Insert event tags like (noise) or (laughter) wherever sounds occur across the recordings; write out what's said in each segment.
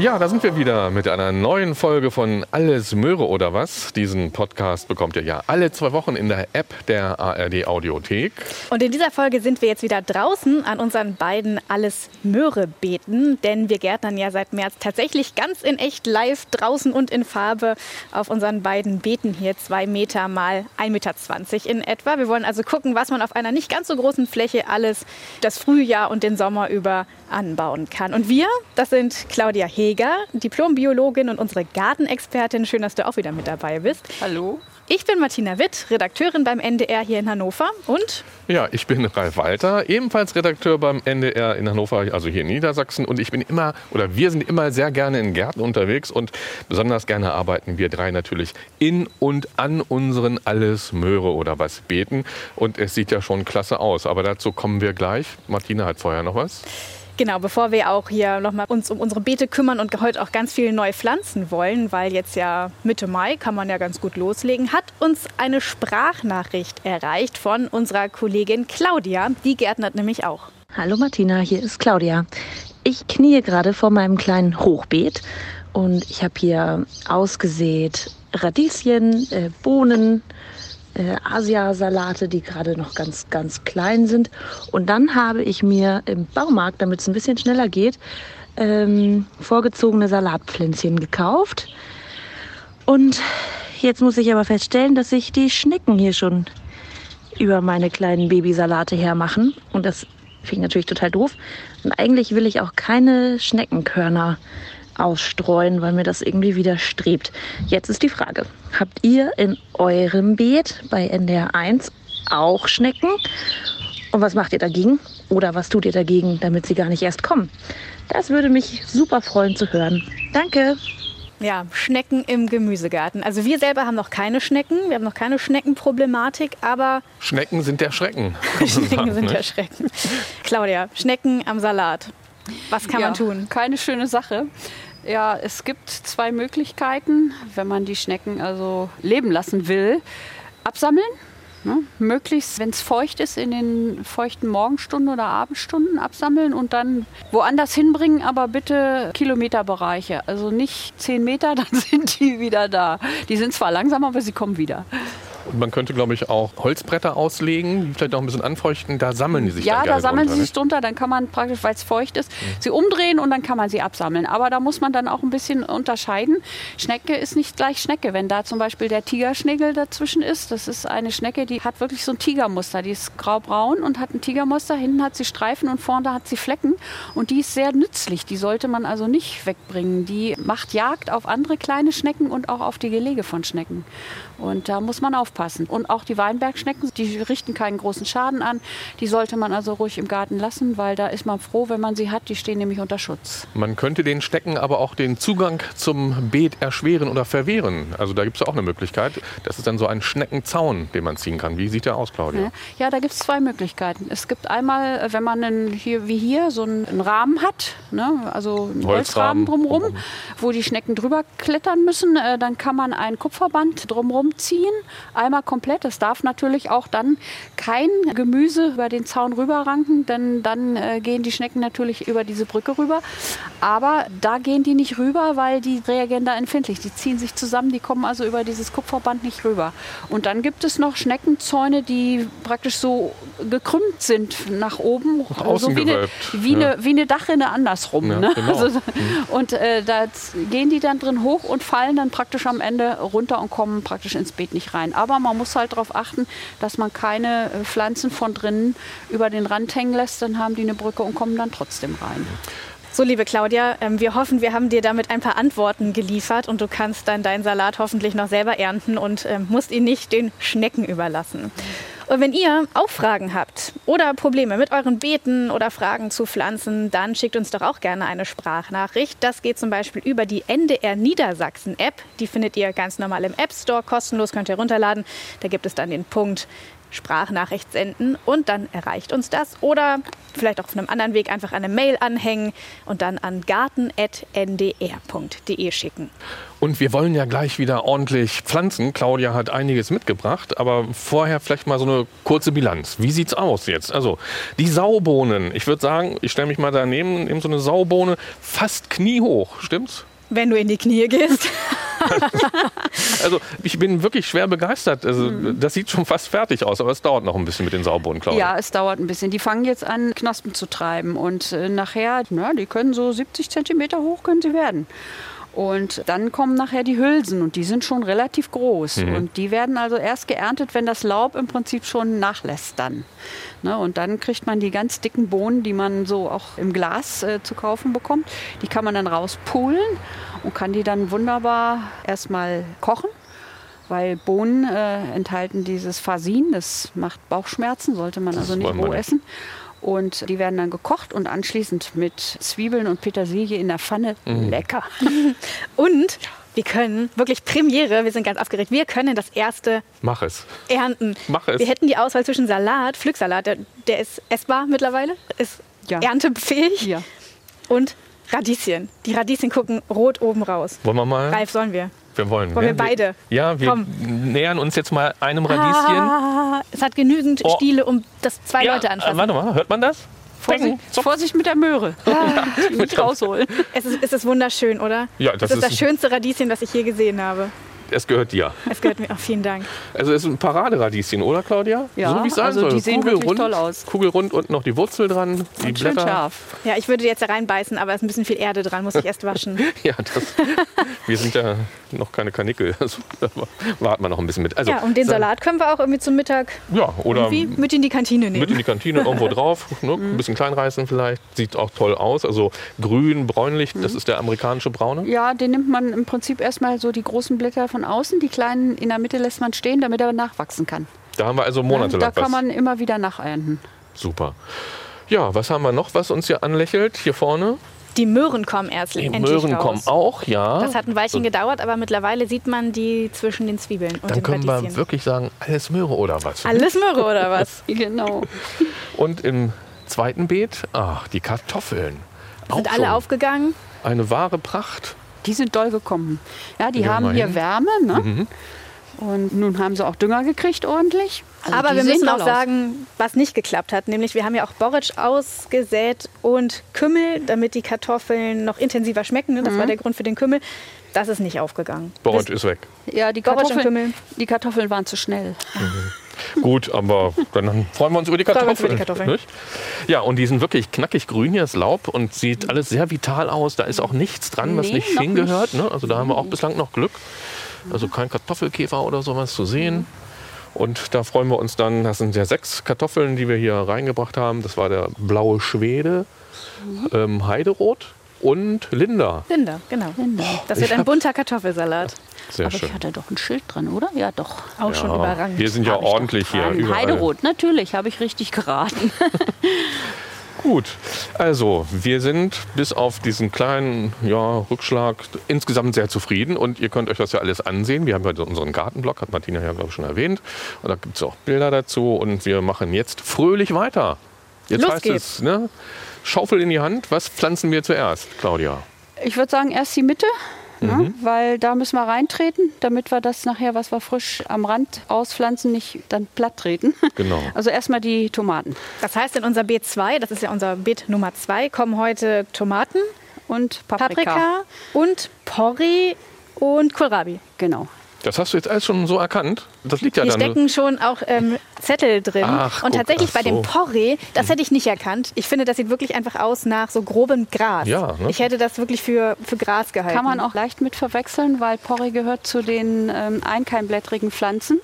Ja, da sind wir wieder mit einer neuen Folge von Alles Möhre oder was. Diesen Podcast bekommt ihr ja alle zwei Wochen in der App der ARD Audiothek. Und in dieser Folge sind wir jetzt wieder draußen an unseren beiden Alles Möhre Beeten, denn wir gärtnern ja seit März tatsächlich ganz in echt live draußen und in Farbe auf unseren beiden Beeten hier zwei Meter mal 1,20 Meter in etwa. Wir wollen also gucken, was man auf einer nicht ganz so großen Fläche alles das Frühjahr und den Sommer über anbauen kann. Und wir, das sind Claudia Heger, Diplombiologin und unsere Gartenexpertin. Schön, dass du auch wieder mit dabei bist. Hallo. Ich bin Martina Witt, Redakteurin beim NDR hier in Hannover und Ja, ich bin Ralf Walter, ebenfalls Redakteur beim NDR in Hannover, also hier in Niedersachsen. Und ich bin immer, oder wir sind immer sehr gerne in Gärten unterwegs und besonders gerne arbeiten wir drei natürlich in und an unseren Alles Möhre oder was Beeten. Und es sieht ja schon klasse aus, aber dazu kommen wir gleich. Martina hat vorher noch was. Genau, bevor wir auch hier nochmal uns um unsere Beete kümmern und heute auch ganz viele neue pflanzen wollen, weil jetzt ja Mitte Mai kann man ja ganz gut loslegen, hat uns eine Sprachnachricht erreicht von unserer Kollegin Claudia. Die gärtnert nämlich auch. Hallo Martina, hier ist Claudia. Ich kniee gerade vor meinem kleinen Hochbeet und ich habe hier ausgesät Radieschen, äh, Bohnen, äh, Asiasalate, die gerade noch ganz, ganz klein sind. Und dann habe ich mir im Baumarkt, damit es ein bisschen schneller geht, ähm, vorgezogene Salatpflänzchen gekauft. Und jetzt muss ich aber feststellen, dass sich die Schnecken hier schon über meine kleinen Babysalate hermachen. Und das finde ich natürlich total doof. Und eigentlich will ich auch keine Schneckenkörner ausstreuen, weil mir das irgendwie widerstrebt. Jetzt ist die Frage, habt ihr in eurem Beet bei NDR 1 auch Schnecken? Und was macht ihr dagegen? Oder was tut ihr dagegen, damit sie gar nicht erst kommen? Das würde mich super freuen zu hören. Danke. Ja, Schnecken im Gemüsegarten. Also wir selber haben noch keine Schnecken, wir haben noch keine Schneckenproblematik, aber Schnecken sind der Schrecken. (laughs) Schnecken sagen, sind ne? der Schrecken. Claudia, Schnecken am Salat. Was kann ja, man tun? Keine schöne Sache. Ja, es gibt zwei Möglichkeiten, wenn man die Schnecken also leben lassen will. Absammeln. Ne? Möglichst, wenn es feucht ist, in den feuchten Morgenstunden oder Abendstunden absammeln und dann woanders hinbringen, aber bitte Kilometerbereiche. Also nicht 10 Meter, (laughs) dann sind die wieder da. Die sind zwar langsam, aber sie kommen wieder. Und man könnte, glaube ich, auch Holzbretter auslegen, die vielleicht noch ein bisschen anfeuchten. Da sammeln die sich Ja, dann da gerne sammeln drunter, sie ne? sich drunter, dann kann man praktisch, weil es feucht ist, sie umdrehen und dann kann man sie absammeln. Aber da muss man dann auch ein bisschen unterscheiden. Schnecke ist nicht gleich Schnecke. Wenn da zum Beispiel der Tigerschnägel dazwischen ist, das ist eine Schnecke, die hat wirklich so ein Tigermuster. Die ist graubraun und hat ein Tigermuster. Hinten hat sie Streifen und vorne hat sie Flecken. Und die ist sehr nützlich. Die sollte man also nicht wegbringen. Die macht Jagd auf andere kleine Schnecken und auch auf die Gelege von Schnecken. Und da muss man aufpassen. Und auch die Weinbergschnecken, die richten keinen großen Schaden an. Die sollte man also ruhig im Garten lassen, weil da ist man froh, wenn man sie hat. Die stehen nämlich unter Schutz. Man könnte den Schnecken aber auch den Zugang zum Beet erschweren oder verwehren. Also da gibt es auch eine Möglichkeit. Das ist dann so ein Schneckenzaun, den man ziehen kann. Wie sieht der aus, Claudia? Ja, da gibt es zwei Möglichkeiten. Es gibt einmal, äh, wenn man einen, hier, wie hier so einen, Rahmen hat, ne? also einen Holzrahmen Holzrahmen drumherum, drumherum. wo die Schnecken drüber klettern müssen, äh, dann kann man ein Kupferband drumherum ziehen, einmal komplett. Das darf natürlich auch dann kein Gemüse über den Zaun rüberranken, denn dann äh, gehen die Schnecken natürlich über diese Brücke rüber. Aber da gehen die nicht rüber, weil die reagieren da empfindlich. Die ziehen sich zusammen, die kommen also über dieses Kupferband nicht rüber. Und dann gibt es noch Schneckenzäune, die praktisch so gekrümmt sind nach oben, Nach so wie eine, wie, ja. eine, wie eine Dachrinne andersrum. Ja, ne? genau. also, und äh, da gehen die dann drin hoch und fallen dann praktisch am Ende runter und kommen praktisch ins Beet nicht rein. Aber man muss halt darauf achten, dass man keine äh, Pflanzen von drinnen über den Rand hängen lässt, dann haben die eine Brücke und kommen dann trotzdem rein. So, liebe Claudia, ähm, wir hoffen, wir haben dir damit ein paar Antworten geliefert und du kannst dann deinen Salat hoffentlich noch selber ernten und ähm, musst ihn nicht den Schnecken überlassen. Und wenn ihr auch Fragen habt oder Probleme mit euren Beeten oder Fragen zu Pflanzen, dann schickt uns doch auch gerne eine Sprachnachricht. Das geht zum Beispiel über die NDR Niedersachsen App. Die findet ihr ganz normal im App Store, kostenlos könnt ihr runterladen. Da gibt es dann den Punkt Sprachnachricht senden und dann erreicht uns das. Oder vielleicht auch auf einem anderen Weg einfach eine Mail anhängen und dann an garten.ndr.de schicken. Und wir wollen ja gleich wieder ordentlich pflanzen. Claudia hat einiges mitgebracht, aber vorher vielleicht mal so eine kurze Bilanz. Wie sieht's aus jetzt? Also die Saubohnen. Ich würde sagen, ich stelle mich mal daneben, nehme so eine Saubohne fast kniehoch. Stimmt's? Wenn du in die Knie gehst. (laughs) Also ich bin wirklich schwer begeistert. Also das sieht schon fast fertig aus, aber es dauert noch ein bisschen mit den Saubohnen, Claudia. Ja, es dauert ein bisschen. Die fangen jetzt an, Knospen zu treiben. Und äh, nachher, na, die können so 70 Zentimeter hoch können sie werden. Und dann kommen nachher die Hülsen und die sind schon relativ groß. Und die werden also erst geerntet, wenn das Laub im Prinzip schon nachlässt dann. Ne, und dann kriegt man die ganz dicken Bohnen, die man so auch im Glas äh, zu kaufen bekommt. Die kann man dann rauspulen und kann die dann wunderbar erstmal kochen. Weil Bohnen äh, enthalten dieses Fasin, das macht Bauchschmerzen, sollte man also nicht roh nicht. essen. Und die werden dann gekocht und anschließend mit Zwiebeln und Petersilie in der Pfanne. Mhm. Lecker. (laughs) Und wir können, wirklich Premiere, wir sind ganz aufgeregt, wir können das erste Mach es. ernten. Mach es. Wir hätten die Auswahl zwischen Salat, Pflücksalat, der, der ist essbar mittlerweile, ist Ja. erntefähig, Ja. und Radieschen. Die Radieschen gucken rot oben raus. Wollen wir mal? Ralf, sollen wir? Wir wollen. Wollen wir beide? Ja, wir Komm. nähern uns jetzt mal einem Radieschen. Ah, es hat genügend Oh. Stiele, um das zwei ja, Leute äh, anfassen. warte mal, hört man das? Vorsicht. So. Vorsicht mit der Möhre. Die (laughs) nicht rausholen. Es ist, es ist wunderschön, oder? Ja, das es ist ist das schönste Radieschen, das ich je gesehen habe. Es gehört dir. Es gehört mir. Oh, vielen Dank. Also es ist ein Paraderadieschen, oder Claudia? Ja, so wie es sein also soll. die sehen wirklich Kugelrund, toll aus. Kugelrund und noch die Wurzel dran, die Und schön Blätter. scharf. Ja, ich würde jetzt da reinbeißen, aber es ist ein bisschen viel Erde dran, muss ich erst waschen. (laughs) Ja, das, wir sind ja noch keine Kanickel. (laughs) Also, da warten wir noch ein bisschen mit. Also, Ja, und den sa- Salat können wir auch irgendwie zum Mittag Ja, oder irgendwie mit in die Kantine nehmen. mit in die Kantine irgendwo (laughs) drauf. Ne? Mhm. Ein bisschen klein reißen vielleicht. Sieht auch toll aus. Also grün, bräunlich, das Mhm. ist der amerikanische Braune. Ja, den nimmt man im Prinzip erstmal so die großen Blätter von außen, die kleinen in der Mitte lässt man stehen, damit er nachwachsen kann. Da haben wir also Da monatelang kann was. man immer wieder nachernten. Super. Ja, was haben wir noch, was uns hier anlächelt? Hier vorne. Die Möhren kommen erst Die endlich Möhren raus. kommen auch, ja. Das hat ein Weilchen gedauert, aber mittlerweile sieht man die zwischen den Zwiebeln und Dann den können wir Radieschen. wirklich sagen, alles Möhre oder was? Alles Möhre oder (laughs) was? Genau. Und im zweiten Beet, ach, die Kartoffeln. Auch Sind alle schon aufgegangen? Eine wahre Pracht. Die sind doll gekommen. Ja, die wir haben hier hin. Wärme. Ne? Und nun haben sie auch Dünger gekriegt ordentlich. Also Aber wir müssen auch sagen, was nicht geklappt hat. Nämlich wir haben ja auch Borretsch ausgesät und Kümmel, damit die Kartoffeln noch intensiver schmecken. ne? Das Mhm. war der Grund für den Kümmel. Das ist nicht aufgegangen. Borot ist weg. Ja, die Borretsch und Kartoffeln, Kümmel. die Kartoffeln waren zu schnell. Gut, aber dann freuen wir uns über die Kartoffeln. Kartoffeln. Ja, und die sind wirklich knackig grün hier, das Laub, und sieht alles sehr vital aus. Da ist auch nichts dran, was Nee, nicht hingehört. Ne? Also da haben wir auch bislang noch Glück. Also kein Kartoffelkäfer oder sowas zu sehen. Und da freuen wir uns dann, das sind ja sechs Kartoffeln, die wir hier reingebracht haben. Das war der blaue Schwede, ähm, Heiderot und Linda. Linda, genau. Linda. Das Ich wird ein bunter Kartoffelsalat. Sehr Aber schön. ich hatte doch ein Schild dran, oder? Ja, doch. Auch schon Ja, überragend. wir sind ja Hab ordentlich hier. Überall. Heiderot, natürlich, habe ich richtig geraten. (laughs) Gut, also wir sind bis auf diesen kleinen ja, Rückschlag insgesamt sehr zufrieden und ihr könnt euch das ja alles ansehen. Wir haben ja unseren Gartenblog, hat Martina ja glaube ich schon erwähnt. Und da gibt es auch Bilder dazu und wir machen jetzt fröhlich weiter. Jetzt Los heißt geht's. es, ne? Schaufel in die Hand. Was pflanzen wir zuerst, Claudia? Ich würde sagen, erst die Mitte, Mhm. ne? weil da müssen wir reintreten, damit wir das nachher, was wir frisch am Rand auspflanzen, nicht dann platt treten. (laughs) Genau. Also erstmal die Tomaten Das heißt, in unser Beet 2, das ist ja unser Beet Nummer 2, kommen heute Tomaten, und Paprika. Paprika und Porree und Kohlrabi. Genau. Das hast du jetzt alles schon so erkannt? Das liegt ja Hier dann. stecken schon auch ähm, Zettel drin. Ach, und guck, tatsächlich ach bei dem. Porree, das hätte ich nicht erkannt. Ich finde, das sieht wirklich einfach aus nach so grobem Gras. Ja, ne? Ich hätte das wirklich für, für Gras gehalten. Kann man auch leicht mit verwechseln, weil Porree gehört zu den ähm, einkeimblättrigen Pflanzen.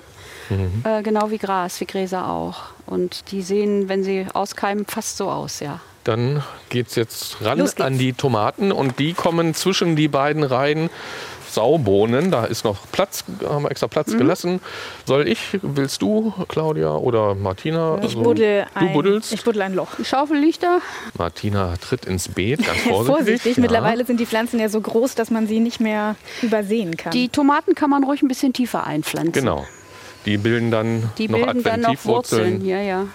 Mhm. Äh, genau wie Gras, wie Gräser auch. Und die sehen, wenn sie auskeimen, fast so aus, ja. Dann geht es jetzt ran an die Tomaten und die kommen zwischen die beiden Reihen Saubohnen. Da ist noch Platz, haben wir extra Mhm. Platz gelassen. Soll ich, willst du, Claudia oder Martina? Ich Also, buddel Du ein, buddelst? ich buddel ein Loch. Die Schaufel liegt da. Martina tritt ins Beet, ganz (laughs) vorsichtig. Vorsichtig, ja. mittlerweile sind die Pflanzen ja so groß, dass man sie nicht mehr übersehen kann. Die Tomaten kann man ruhig ein bisschen tiefer einpflanzen. Genau. Die bilden dann Die noch bilden dann noch. Wurzeln. Ja, ja.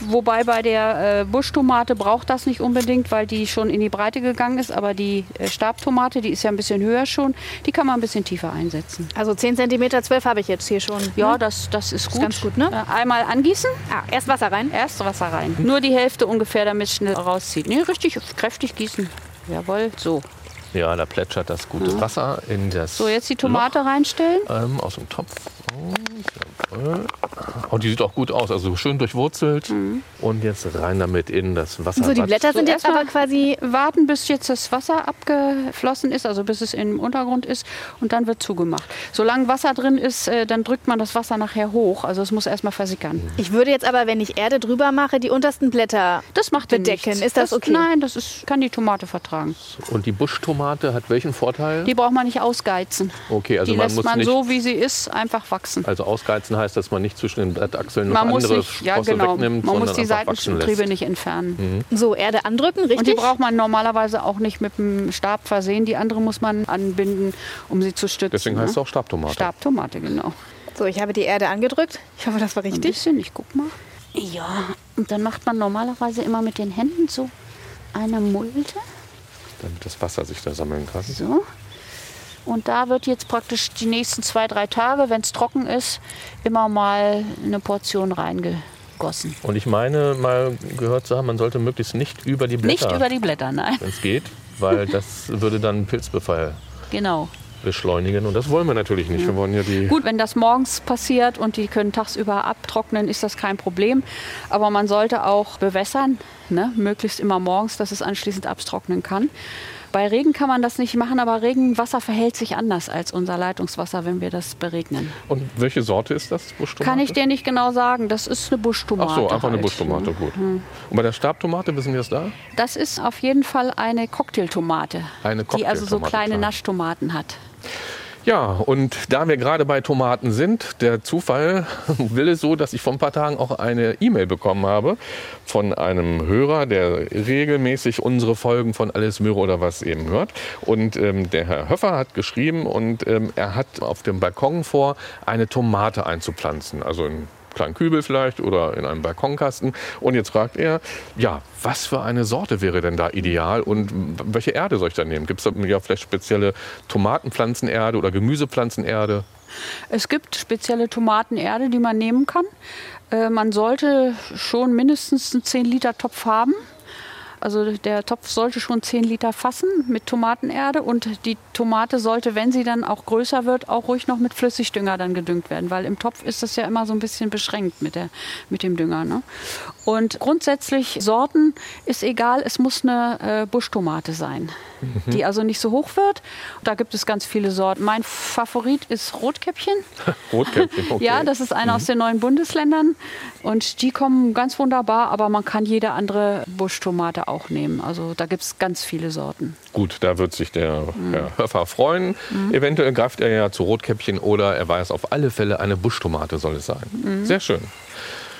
Wobei bei der äh, Buschtomate braucht das nicht unbedingt, weil die schon in die Breite gegangen ist. Aber die äh, Stabtomate, die ist ja ein bisschen höher schon, die kann man ein bisschen tiefer einsetzen. Also 10 cm 12 habe ich jetzt hier schon. Ja, ne? das, das ist gut. ganz gut, ne? Äh, Einmal angießen, Ah, erst Wasser rein. erst Wasser rein. Nur die Hälfte ungefähr, damit es schnell rauszieht. Nee, richtig kräftig gießen. Jawohl, so. Ja, da plätschert das gute Wasser in das So, jetzt die Tomate reinstellen. Loch, ähm, aus dem Topf. Und, oh, die sieht auch gut aus, also schön durchwurzelt. Und jetzt rein damit in das Wasser. So, die Blätter So, sind jetzt erstmal- aber quasi. Warten, bis jetzt das Wasser abgeflossen ist, also bis es im Untergrund ist und dann wird zugemacht. Solange Wasser drin ist, äh, dann drückt man das Wasser nachher hoch. Also es muss erstmal versickern. Ich würde jetzt aber, wenn ich Erde drüber mache, die untersten Blätter. Das macht Bedecken. nichts. Ist das okay? Nein, das ist, kann die Tomate vertragen. Und die Buschtomate hat welchen Vorteil? Die braucht man nicht ausgeizen. okay, also die man lässt muss man nicht. so, wie sie ist, einfach wachsen. also ausgeizen heißt, dass man nicht zwischen den Blattachseln noch Man muss andere nicht, ja Sprosse genau, wegnimmt, man muss die Seitentriebe nicht entfernen. So, Erde andrücken, richtig? Und die braucht man normalerweise auch nicht mit dem Stab versehen. Die andere muss man anbinden, um sie zu stützen. Deswegen ne? heißt es auch Stabtomate. Stabtomate, genau. so, ich habe die Erde angedrückt. Ich hoffe, das war Ein richtig. bisschen, ich guck mal. Ja, und dann macht man normalerweise immer mit den Händen so eine Mulde. Damit das Wasser sich da sammeln kann. So. Und da wird jetzt praktisch die nächsten zwei, drei Tage, wenn es trocken ist, immer mal eine Portion reingegossen. Und ich meine mal gehört zu haben, man sollte möglichst nicht über die Nicht Blätter, über die Blätter, nein. wenn es geht, weil (laughs) das würde dann Pilzbefall Genau. beschleunigen. Und das wollen wir natürlich nicht. Wir wollen ja die. Gut, wenn das morgens passiert und die können tagsüber abtrocknen, ist das kein Problem. Aber man sollte auch bewässern, ne? möglichst immer morgens, dass es anschließend abtrocknen kann. Bei Regen kann man das nicht machen, aber Regenwasser verhält sich anders als unser Leitungswasser, wenn wir das beregnen. Und welche Sorte ist das? Buschtomate? Kann ich dir nicht genau sagen. Das ist eine Buschtomate. Ach so, einfach eine halt, Buschtomate, ne? gut. Und bei der Stabtomate, wissen wir es da? Das ist auf jeden Fall eine Cocktailtomate, Eine die also so kleine. Naschtomaten hat. Ja, und da wir gerade bei Tomaten sind, der Zufall (laughs) will es so, dass ich vor ein paar Tagen auch eine E-Mail bekommen habe von einem Hörer, der regelmäßig unsere Folgen von Alles Möhre oder was eben hört. Und ähm, der Herr Höffer hat geschrieben und ähm, er hat auf dem Balkon vor, eine Tomate einzupflanzen. Also in kleinen Kübel vielleicht oder in einem Balkonkasten. Und jetzt fragt er, ja, was für eine Sorte wäre denn da ideal und welche Erde soll ich da nehmen? Gibt es da ja vielleicht spezielle Tomatenpflanzenerde oder Gemüsepflanzenerde? Es gibt spezielle Tomatenerde, die man nehmen kann. Äh, man sollte schon mindestens einen 10 Liter Topf haben. Also der Topf sollte schon 10 Liter fassen mit Tomatenerde und die Tomate sollte, wenn sie dann auch größer wird, auch ruhig noch mit Flüssigdünger dann gedüngt werden, weil im Topf ist das ja immer so ein bisschen beschränkt mit, der, mit dem Dünger. Ne? Und grundsätzlich Sorten ist egal, es muss eine äh, Buschtomate sein, die also nicht so hoch wird. Da gibt es ganz viele Sorten. Mein Favorit ist Rotkäppchen. (laughs) Rotkäppchen, okay. Ja, das ist einer aus den neuen Bundesländern. Und die kommen ganz wunderbar, aber man kann jede andere Buschtomate auch nehmen. Also da gibt es ganz viele Sorten. Gut, da wird sich der Mhm. Herr Höffer freuen. Eventuell greift er ja zu Rotkäppchen oder er weiß auf alle Fälle, eine Buschtomate soll es sein. Mhm. Sehr schön.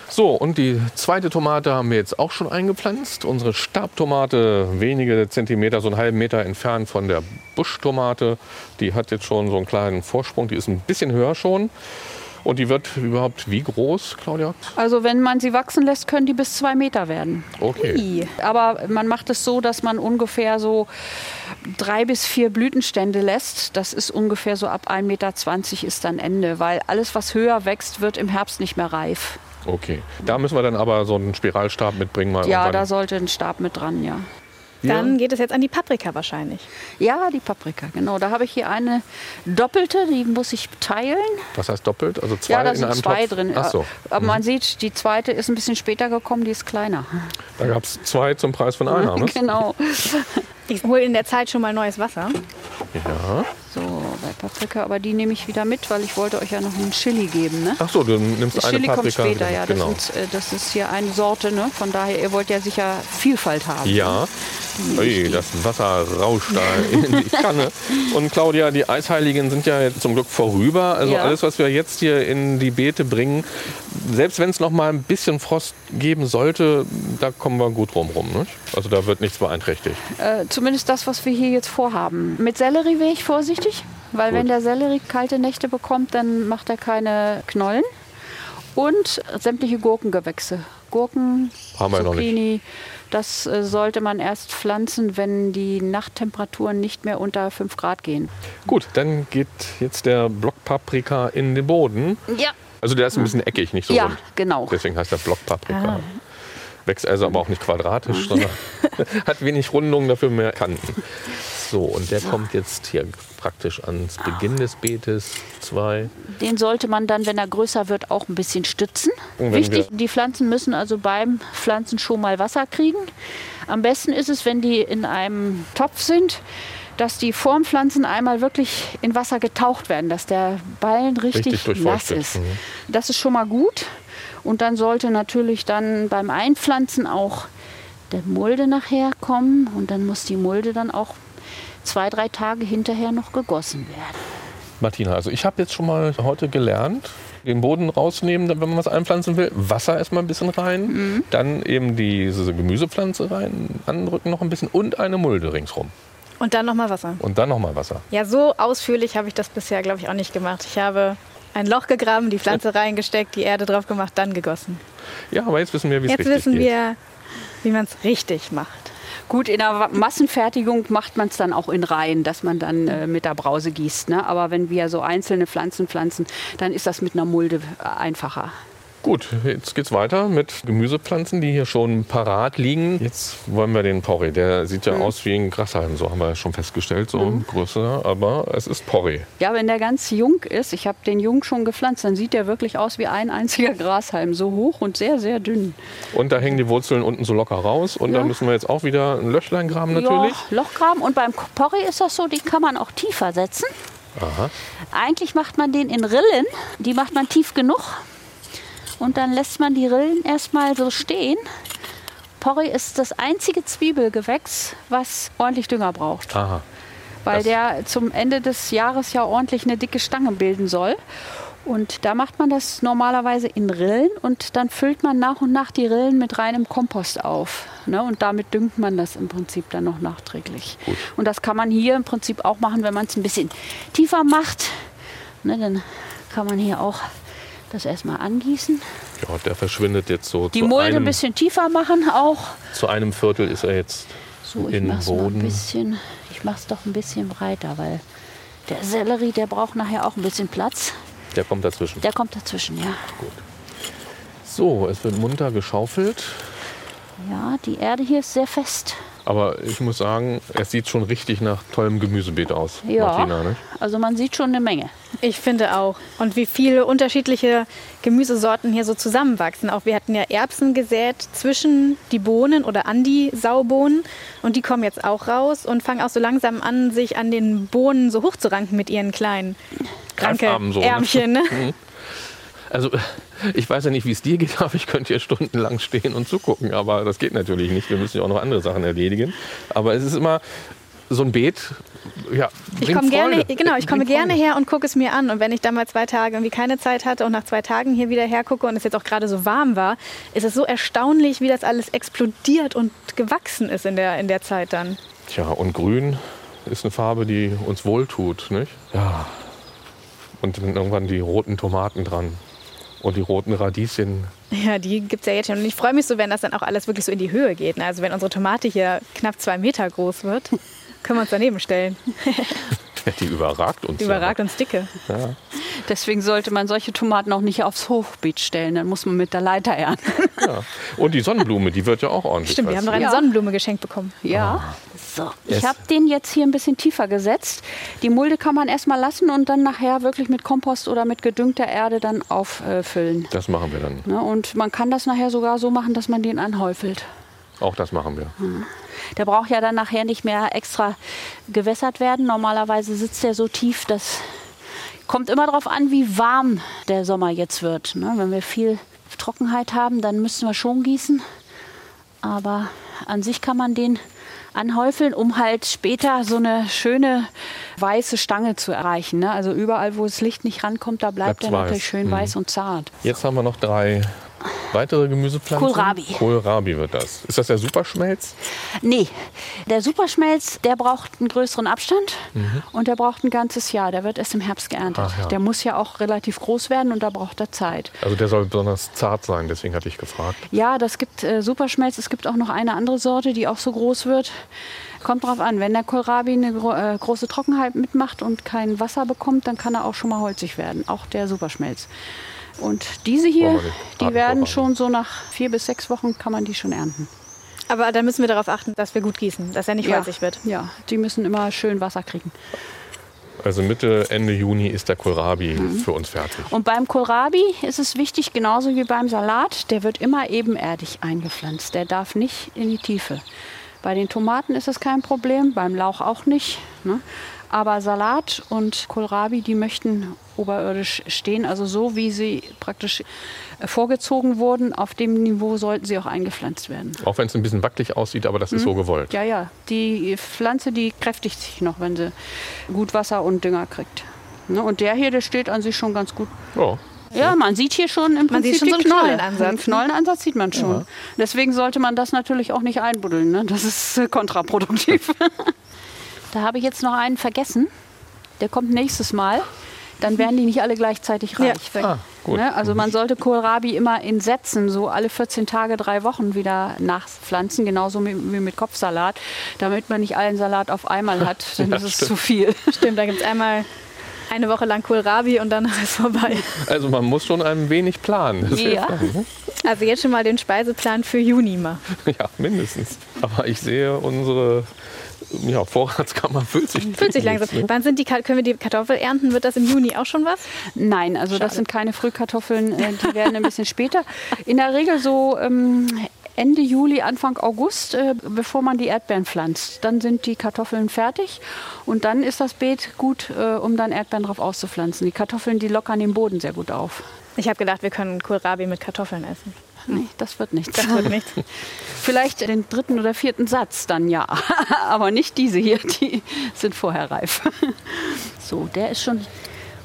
So, und die zweite Tomate haben wir jetzt auch schon eingepflanzt. Unsere Stabtomate, wenige Zentimeter, so einen halben Meter entfernt von der Buschtomate. Die hat jetzt schon so einen kleinen Vorsprung, die ist ein bisschen höher schon. Und die wird überhaupt wie groß, Claudia? Also wenn man sie wachsen lässt, können die bis zwei Meter werden. Okay. Aber man macht es so, dass man ungefähr so drei bis vier Blütenstände lässt. Das ist ungefähr so ab 1,20 Meter ist dann Ende, weil alles, was höher wächst, wird im Herbst nicht mehr reif. Okay. Da müssen wir dann aber so einen Spiralstab mitbringen. Mal Ja, da sollte ein Stab mit dran, ja. Dann geht es jetzt an die Paprika wahrscheinlich. Ja, die Paprika, genau. Da habe ich hier eine doppelte, die muss ich teilen. Was heißt doppelt? Also zwei ja, da in sind einem zwei Topf? drin. Ach so. Aber man sieht, die zweite ist ein bisschen später gekommen, die ist kleiner. Da gab es zwei zum Preis von (laughs) einer. Ne? genau. Ich hole in der Zeit schon mal neues Wasser. Ja. So, bei Paprika, aber die nehme ich wieder mit, weil ich wollte euch ja noch einen Chili geben. Ne? Ach so, du nimmst Das eine Chili kommt Paprika. später, ja. Das, Genau. sind, äh, das ist hier eine Sorte, ne? Von daher, ihr wollt ja sicher Vielfalt haben. Ja. Ui, das Wasser rauscht da in die (laughs) Kanne. Und Claudia, die Eisheiligen sind ja jetzt zum Glück vorüber. Also Ja. alles, was wir jetzt hier in die Beete bringen, selbst wenn es noch mal ein bisschen Frost geben sollte, da kommen wir gut rum rum. Nicht? Also da wird nichts beeinträchtigt. Äh, zumindest das, was wir hier jetzt vorhaben. Mit Sellerie wäre ich vorsichtig, weil Gut. wenn der Sellerie kalte Nächte bekommt, dann macht er keine Knollen. Und sämtliche Gurkengewächse. Gurken, Haben wir noch nicht. Zucchini. Das äh, sollte man erst pflanzen, wenn die Nachttemperaturen nicht mehr unter 5 Grad gehen. Gut, dann geht jetzt der Blockpaprika in den Boden. Ja. Also der ist ein bisschen eckig, nicht so Ja, rund. genau. Deswegen heißt er Blockpaprika. Ah. Wächst also aber auch nicht quadratisch, sondern (laughs) hat wenig Rundung, dafür mehr Kanten. So, und der kommt jetzt hier praktisch ans Beginn des Beetes. Zwei. Den sollte man dann, wenn er größer wird, auch ein bisschen stützen. Wichtig, die Pflanzen müssen also beim Pflanzen schon mal Wasser kriegen. Am besten ist es, wenn die in einem Topf sind, dass die vorm Pflanzen einmal wirklich in Wasser getaucht werden, dass der Ballen richtig, Richtig nass ist. Mhm. Das ist schon mal gut. Und dann sollte natürlich dann beim Einpflanzen auch der Mulde nachher kommen. Und dann muss die Mulde dann auch zwei, drei Tage hinterher noch gegossen werden. Martina, also ich habe jetzt schon mal heute gelernt, den Boden rausnehmen, wenn man was einpflanzen will. Wasser erstmal ein bisschen rein, Mhm. dann eben diese Gemüsepflanze rein, andrücken noch ein bisschen und eine Mulde ringsrum. Und dann nochmal Wasser. Und dann nochmal Wasser. Ja, so ausführlich habe ich das bisher, glaube ich, auch nicht gemacht. Ich habe ein Loch gegraben, die Pflanze reingesteckt, die Erde drauf gemacht, dann gegossen. Ja, aber jetzt wissen wir, wie es Jetzt richtig wissen geht. wir, wie man es richtig macht. Gut, in der Massenfertigung macht man es dann auch in Reihen, dass man dann äh, mit der Brause gießt. Ne? Aber wenn wir so einzelne Pflanzen pflanzen, dann ist das mit einer Mulde äh, einfacher. Gut, jetzt geht's weiter mit Gemüsepflanzen, die hier schon parat liegen. Jetzt wollen wir den Porree. Der sieht ja Mhm. aus wie ein Grashalm, so haben wir schon festgestellt, so größer, aber es ist Porree. Ja, wenn der ganz jung ist, ich habe den Jung schon gepflanzt, dann sieht der wirklich aus wie ein einziger Grashalm. So hoch und sehr, sehr dünn. Und da hängen die Wurzeln unten so locker raus. Und Ja. da müssen wir jetzt auch wieder ein Löchlein graben natürlich. Ja, Lochgraben. Und beim Porree ist das so, den kann man auch tiefer setzen. Aha. Eigentlich macht man den in Rillen. Die macht man tief genug. Und dann lässt man die Rillen erstmal so stehen. Porree ist das einzige Zwiebelgewächs, was ordentlich Dünger braucht. Aha. Weil Das- der zum Ende des Jahres ja ordentlich eine dicke Stange bilden soll. Und da macht man das normalerweise in Rillen und dann füllt man nach und nach die Rillen mit reinem Kompost auf. Ne? Und damit düngt man das im Prinzip dann noch nachträglich. Gut. Und das kann man hier im Prinzip auch machen, wenn man es ein bisschen tiefer macht. Ne? Dann kann man hier auch das erstmal angießen. Ja, der verschwindet jetzt so. Die Mulde einem, ein bisschen tiefer machen auch. Zu einem Viertel ist er jetzt So, ich in den mal ein Boden. bisschen, ich mach's doch ein bisschen breiter, weil der Sellerie, der braucht nachher auch ein bisschen Platz. Der kommt dazwischen. Der kommt dazwischen, ja. So, es wird munter geschaufelt. Ja, die Erde hier ist sehr fest. Aber ich muss sagen, es sieht schon richtig nach tollem Gemüsebeet aus, Ja. Martina. Ne? Also man sieht schon eine Menge. Ich finde auch. Und wie viele unterschiedliche Gemüsesorten hier so zusammenwachsen. Auch wir hatten ja Erbsen gesät zwischen die Bohnen oder an die Saubohnen. Und die kommen jetzt auch raus und fangen auch so langsam an, sich an den Bohnen so hochzuranken mit ihren kleinen ranke so, ne? Ärmchen. Ne? (laughs) Also, ich weiß ja nicht, wie es dir geht, (laughs) aber ich könnte hier stundenlang stehen und zugucken. Aber das geht natürlich nicht. Wir müssen ja auch noch andere Sachen erledigen. Aber es ist immer so ein Beet. Ja, Ich komme gerne, genau, ich komme gerne her und gucke es mir an. Und wenn ich dann mal zwei Tage irgendwie keine Zeit hatte und nach zwei Tagen hier wieder hergucke und es jetzt auch gerade so warm war, ist es so erstaunlich, wie das alles explodiert und gewachsen ist in der, in der Zeit dann. Tja, und grün ist eine Farbe, die uns wohltut, nicht? Ja. Und dann irgendwann die roten Tomaten dran. Und die roten Radieschen. Ja, die gibt es ja jetzt schon. Und ich freue mich so, wenn das dann auch alles wirklich so in die Höhe geht. ne? Also wenn unsere Tomate hier knapp zwei Meter groß wird, können wir uns daneben stellen. (laughs) Die überragt uns. Die überragt uns dicke. Ja. Deswegen sollte man solche Tomaten auch nicht aufs Hochbeet stellen. Dann muss man mit der Leiter ernten. Ja. Und die Sonnenblume, die wird ja auch ordentlich. Stimmt, wir haben noch eine Ja. Sonnenblume geschenkt bekommen. Ja. So, ich habe den jetzt hier ein bisschen tiefer gesetzt. Die Mulde kann man erstmal lassen und dann nachher wirklich mit Kompost oder mit gedüngter Erde dann auffüllen. Das machen wir dann. Ne? Und man kann das nachher sogar so machen, dass man den anhäufelt. Auch das machen wir. Der braucht ja dann nachher nicht mehr extra gewässert werden. Normalerweise sitzt er so tief, das kommt immer darauf an, wie warm der Sommer jetzt wird. Ne? Wenn wir viel Trockenheit haben, dann müssen wir schon gießen. Aber an sich kann man den anhäufeln, um halt später so eine schöne weiße Stange zu erreichen. Ne? Also überall, wo das Licht nicht rankommt, da bleibt Bleibt's er natürlich schön Mhm. weiß und zart. Jetzt haben wir noch drei Weitere Gemüsepflanzen? Kohlrabi. Kohlrabi wird das. Ist das der Superschmelz? Nee, der Superschmelz, der braucht einen größeren Abstand Mhm. und der braucht ein ganzes Jahr. Der wird erst im Herbst geerntet. Ja. Der muss ja auch relativ groß werden und da braucht er Zeit. Also der soll besonders zart sein, deswegen hatte ich gefragt. Ja, das gibt äh, Superschmelz. Es gibt auch noch eine andere Sorte, die auch so groß wird. Kommt drauf an, wenn der Kohlrabi eine gro äh, große Trockenheit mitmacht und kein Wasser bekommt, dann kann er auch schon mal holzig werden. Auch der Superschmelz. Und diese hier, die werden schon so nach vier bis sechs Wochen kann man die schon ernten. Aber da müssen wir darauf achten, dass wir gut gießen, dass er nicht holzig wird. Ja, die müssen immer schön Wasser kriegen. Also Mitte, Ende Juni ist der Kohlrabi Mhm. für uns fertig. Und beim Kohlrabi ist es wichtig, genauso wie beim Salat, der wird immer ebenerdig eingepflanzt. Der darf nicht in die Tiefe. Bei den Tomaten ist es kein Problem, beim Lauch auch nicht. Ne? Aber Salat und Kohlrabi, die möchten oberirdisch stehen, also so wie sie praktisch äh, vorgezogen wurden, auf dem Niveau sollten sie auch eingepflanzt werden. Auch wenn es ein bisschen wackelig aussieht, aber das ist so gewollt. Ja, ja, die Pflanze, die kräftigt sich noch, wenn sie gut Wasser und Dünger kriegt. Ne? Und der hier, der steht an sich schon ganz gut Ja. Ja, man sieht hier schon im Man Prinzip sieht schon so die einen Knolle. Knollenansatz, ne? Einen Knollenansatz sieht man schon. Deswegen sollte man das natürlich auch nicht einbuddeln. Ne? Das ist äh, kontraproduktiv. (laughs) da habe ich jetzt noch einen vergessen. Der kommt nächstes Mal. Dann werden die nicht alle gleichzeitig Ja, reif. Ah, gut. Ne? Also man sollte Kohlrabi immer in Sätzen, so alle 14 Tage, drei Wochen wieder nachpflanzen, genauso wie wie mit Kopfsalat, damit man nicht allen Salat auf einmal (laughs) hat, denn Ja, das ist stimmt. zu viel. Stimmt, da gibt es einmal eine Woche lang Kohlrabi und dann ist es vorbei. Also man muss schon ein wenig planen. Das Ja. ne? Also jetzt schon mal den Speiseplan für Juni mal. (laughs) ja, mindestens. Aber ich sehe, unsere ja, Vorratskammer füllt sich. Fühlt sich langsam. ne? Wann sind die, können wir die Kartoffel ernten? Wird das im Juni auch schon was? Nein, also das sind keine Frühkartoffeln, äh, die werden ein bisschen später. In der Regel so ähm, Ende Juli, Anfang August, äh, bevor man die Erdbeeren pflanzt. Dann sind die Kartoffeln fertig und dann ist das Beet gut, äh, um dann Erdbeeren drauf auszupflanzen. Die Kartoffeln, die lockern den Boden sehr gut auf. Ich habe gedacht, wir können Kohlrabi mit Kartoffeln essen. Nee, das wird nichts. Das wird nichts. (laughs) Vielleicht den dritten oder vierten Satz dann ja, (laughs) aber nicht diese hier, die sind vorher reif. (laughs) So, der ist schon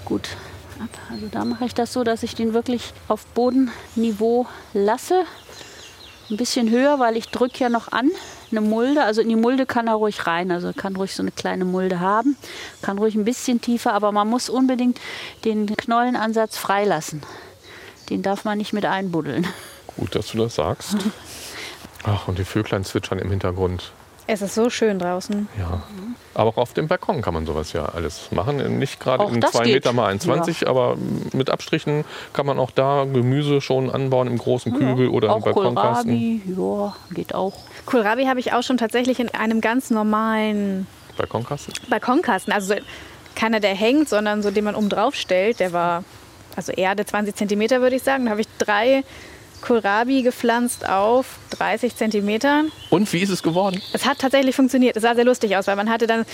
gut. ab. Also da mache ich das so, dass ich den wirklich auf Bodenniveau lasse. Ein bisschen höher, weil ich drücke ja noch an eine Mulde. Also in die Mulde kann er ruhig rein. Also kann ruhig so eine kleine Mulde haben. Kann ruhig ein bisschen tiefer, aber man muss unbedingt den Knollenansatz freilassen. Den darf man nicht mit einbuddeln. Gut, dass du das sagst. (laughs) Ach, und die Vöglein zwitschern im Hintergrund. Es ist so schön draußen. Ja. Aber auch auf dem Balkon kann man sowas ja alles machen. Nicht gerade in das 2 geht. Meter mal 1,20, aber mit Abstrichen kann man auch da Gemüse schon anbauen im großen Kübel oder im auch Balkonkasten. Kohlrabi, ja, geht auch. Kohlrabi habe ich auch schon tatsächlich in einem ganz normalen Balkonkasten? Balkonkasten. Also so keiner, der hängt, sondern so, den man oben drauf stellt. Der war also Erde 20 Zentimeter, würde ich sagen. Da habe ich drei Kohlrabi gepflanzt auf 30 Zentimetern. Und wie ist es geworden? Es hat tatsächlich funktioniert. Es sah sehr lustig aus, weil man hatte dann